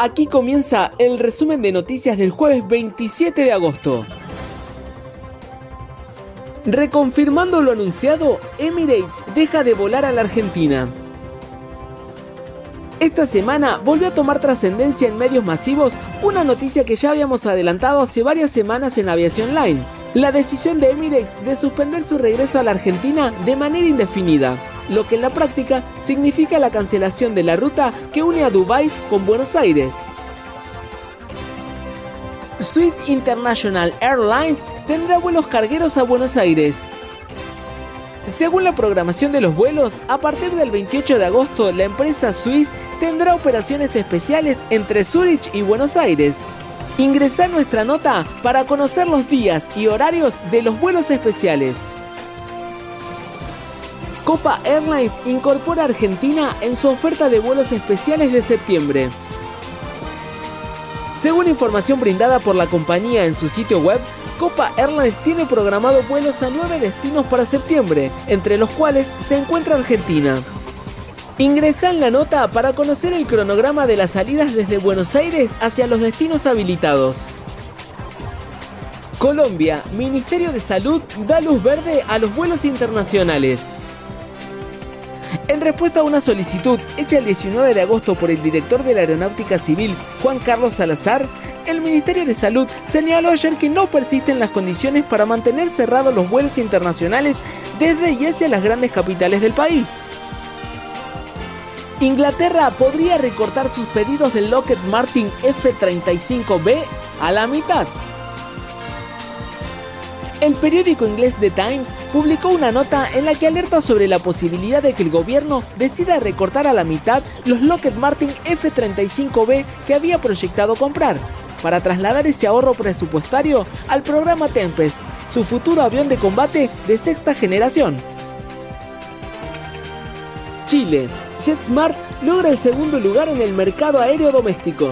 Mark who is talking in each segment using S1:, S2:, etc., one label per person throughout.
S1: Aquí comienza el resumen de noticias del jueves 27 de agosto. Reconfirmando lo anunciado, Emirates deja de volar a la Argentina. Esta semana volvió a tomar trascendencia en medios masivos una noticia que ya habíamos adelantado hace varias semanas en Aviación Line, la decisión de Emirates de suspender su regreso a la Argentina de manera indefinida, lo que en la práctica significa la cancelación de la ruta que une a Dubái con Buenos Aires. Swiss International Airlines tendrá vuelos cargueros a Buenos Aires. Según la programación de los vuelos, a partir del 28 de agosto la empresa Swiss tendrá operaciones especiales entre Zurich y Buenos Aires. Ingresa nuestra nota para conocer los días y horarios de los vuelos especiales. Copa Airlines incorpora a Argentina en su oferta de vuelos especiales de septiembre. Según información brindada por la compañía en su sitio web, Copa Airlines tiene programado vuelos a nueve destinos para septiembre, entre los cuales se encuentra Argentina. Ingresa en la nota para conocer el cronograma de las salidas desde Buenos Aires hacia los destinos habilitados. Colombia, Ministerio de Salud da luz verde a los vuelos internacionales. En respuesta a una solicitud hecha el 19 de agosto por el director de la Aeronáutica Civil, Juan Carlos Salazar, el Ministerio de Salud señaló ayer que no persisten las condiciones para mantener cerrados los vuelos internacionales desde y hacia las grandes capitales del país. Inglaterra podría recortar sus pedidos del Lockheed Martin F-35B a la mitad. El periódico inglés The Times publicó una nota en la que alerta sobre la posibilidad de que el gobierno decida recortar a la mitad los Lockheed Martin F-35B que había proyectado comprar, para trasladar ese ahorro presupuestario al programa Tempest, su futuro avión de combate de sexta generación. Chile, JetSmart logra el segundo lugar en el mercado aéreo doméstico.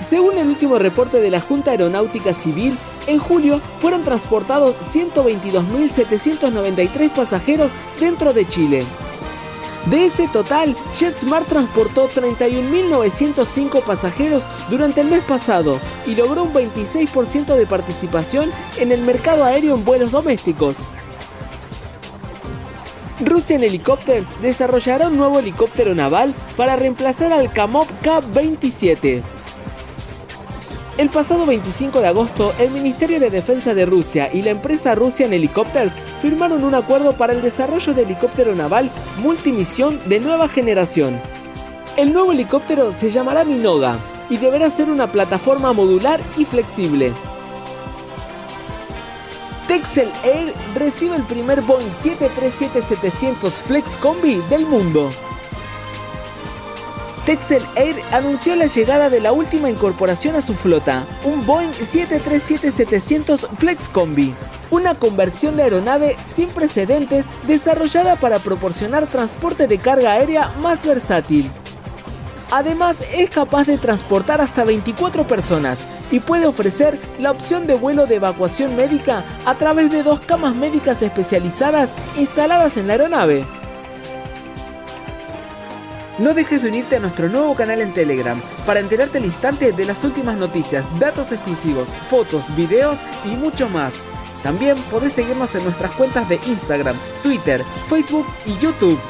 S1: Según el último reporte de la Junta Aeronáutica Civil, en julio fueron transportados 122.793 pasajeros dentro de Chile. De ese total, JetSmart transportó 31.905 pasajeros durante el mes pasado y logró un 26% de participación en el mercado aéreo en vuelos domésticos. Russian Helicopters desarrollará un nuevo helicóptero naval para reemplazar al Kamov K-27. El pasado 25 de agosto, el Ministerio de Defensa de Rusia y la empresa Russian Helicopters firmaron un acuerdo para el desarrollo de helicóptero naval multimisión de nueva generación. El nuevo helicóptero se llamará Minoga y deberá ser una plataforma modular y flexible. Texel Air recibe el primer Boeing 737-700 Flex Combi del mundo. Texel Air anunció la llegada de la última incorporación a su flota, un Boeing 737-700 Flex Combi, una conversión de aeronave sin precedentes desarrollada para proporcionar transporte de carga aérea más versátil. Además, es capaz de transportar hasta 24 personas y puede ofrecer la opción de vuelo de evacuación médica a través de dos camas médicas especializadas instaladas en la aeronave. No dejes de unirte a nuestro nuevo canal en Telegram para enterarte al instante de las últimas noticias, datos exclusivos, fotos, videos y mucho más. También podés seguirnos en nuestras cuentas de Instagram, Twitter, Facebook y YouTube.